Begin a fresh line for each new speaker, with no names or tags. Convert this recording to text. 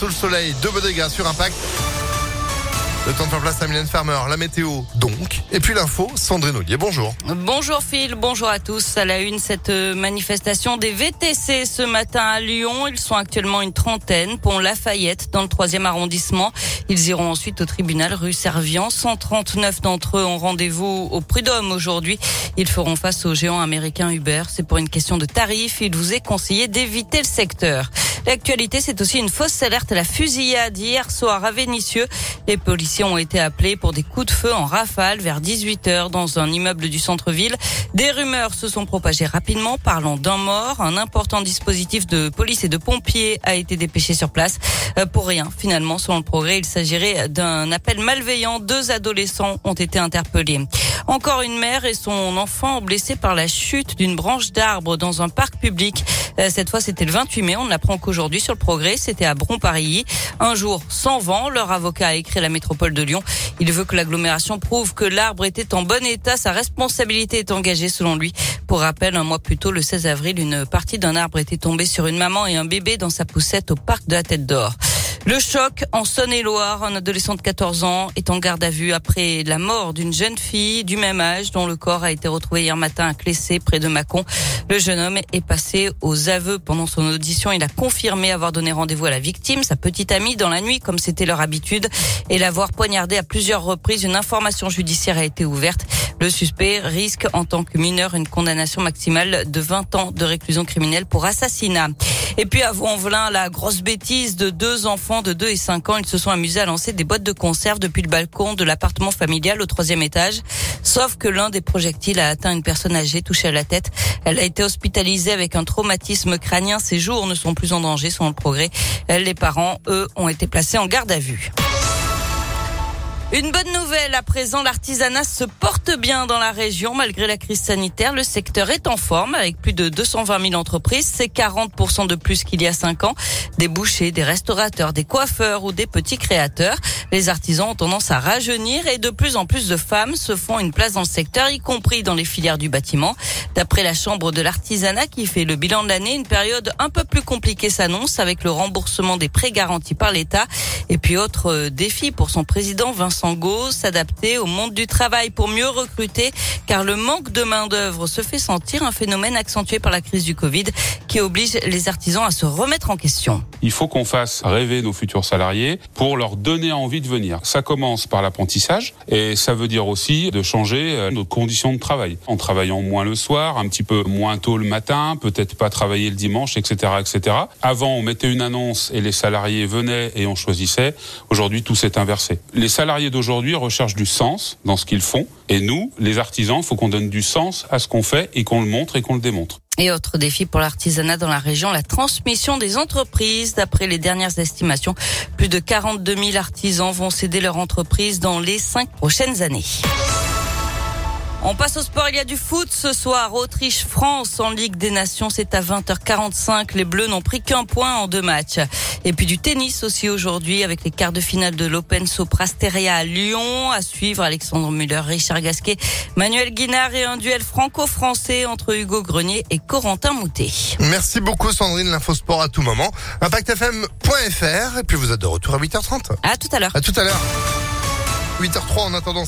Sous le soleil, deux beaux dégâts sur Impact. Le temps de faire place à Mylène Farmer, la météo donc. Et puis l'info, Sandrine Ollier, bonjour.
Bonjour Phil, bonjour à tous. À la une, cette euh, manifestation des VTC ce matin à Lyon. Ils sont actuellement une trentaine, pont Lafayette, dans le troisième arrondissement. Ils iront ensuite au tribunal rue Servian. 139 d'entre eux ont rendez-vous au Prud'homme aujourd'hui. Ils feront face au géant américain Uber. C'est pour une question de tarif. Il vous est conseillé d'éviter le secteur. L'actualité, c'est aussi une fausse alerte à la fusillade hier soir à Vénissieux. Les policiers ont été appelés pour des coups de feu en rafale vers 18h dans un immeuble du centre-ville. Des rumeurs se sont propagées rapidement parlant d'un mort. Un important dispositif de police et de pompiers a été dépêché sur place. Euh, pour rien, finalement, selon le progrès, il s'agirait d'un appel malveillant. Deux adolescents ont été interpellés. Encore une mère et son enfant blessés par la chute d'une branche d'arbre dans un parc public. Euh, cette fois, c'était le 28 mai. On l'apprend qu'aujourd'hui sur le progrès. C'était à Bron-Parilly. Un jour sans vent. Leur avocat a écrit à la métropole de Lyon. Il veut que l'agglomération prouve que l'arbre était en bon état. Sa responsabilité est engagée selon lui. Pour rappel, un mois plus tôt, le 16 avril, une partie d'un arbre était tombée sur une maman et un bébé dans sa poussette au parc de la Tête d'Or. Le choc en Saône-et-Loire, un adolescent de 14 ans est en garde à vue après la mort d'une jeune fille du même âge dont le corps a été retrouvé hier matin à Clessé près de Mâcon. Le jeune homme est passé aux aveux pendant son audition. Il a confirmé avoir donné rendez-vous à la victime, sa petite amie, dans la nuit comme c'était leur habitude et l'avoir poignardé à plusieurs reprises. Une information judiciaire a été ouverte. Le suspect risque en tant que mineur une condamnation maximale de 20 ans de réclusion criminelle pour assassinat. Et puis à Vaux-en-Velin, la grosse bêtise de deux enfants de 2 et 5 ans. Ils se sont amusés à lancer des boîtes de conserve depuis le balcon de l'appartement familial au troisième étage. Sauf que l'un des projectiles a atteint une personne âgée touchée à la tête. Elle a été hospitalisée avec un traumatisme crânien. Ses jours ne sont plus en danger selon le progrès. Les parents, eux, ont été placés en garde à vue. Une bonne nouvelle, à présent, l'artisanat se porte bien dans la région malgré la crise sanitaire. Le secteur est en forme avec plus de 220 000 entreprises. C'est 40% de plus qu'il y a 5 ans. Des bouchers, des restaurateurs, des coiffeurs ou des petits créateurs. Les artisans ont tendance à rajeunir et de plus en plus de femmes se font une place dans le secteur, y compris dans les filières du bâtiment. D'après la Chambre de l'artisanat qui fait le bilan de l'année, une période un peu plus compliquée s'annonce avec le remboursement des prêts garantis par l'État. Et puis autre défi pour son président Vincent S'adapter au monde du travail pour mieux recruter, car le manque de main d'œuvre se fait sentir, un phénomène accentué par la crise du Covid qui oblige les artisans à se remettre en question.
Il faut qu'on fasse rêver nos futurs salariés pour leur donner envie de venir. Ça commence par l'apprentissage et ça veut dire aussi de changer euh, nos conditions de travail. En travaillant moins le soir, un petit peu moins tôt le matin, peut-être pas travailler le dimanche, etc., etc. Avant, on mettait une annonce et les salariés venaient et on choisissait. Aujourd'hui, tout s'est inversé. Les salariés d'aujourd'hui recherchent du sens dans ce qu'ils font. Et nous, les artisans, faut qu'on donne du sens à ce qu'on fait et qu'on le montre et qu'on le démontre.
Et autre défi pour l'artisanat dans la région, la transmission des entreprises. D'après les dernières estimations, plus de 42 000 artisans vont céder leur entreprise dans les cinq prochaines années. On passe au sport. Il y a du foot ce soir. Autriche-France en Ligue des Nations. C'est à 20h45. Les Bleus n'ont pris qu'un point en deux matchs. Et puis du tennis aussi aujourd'hui avec les quarts de finale de l'Open Soprasteria à Lyon. À suivre Alexandre Muller, Richard Gasquet, Manuel Guinard et un duel franco-français entre Hugo Grenier et Corentin Moutet.
Merci beaucoup Sandrine. L'info sport à tout moment. ImpactFM.fr. Et puis vous êtes de retour à 8h30.
À tout à l'heure.
À tout à l'heure. 8h03 en attendant.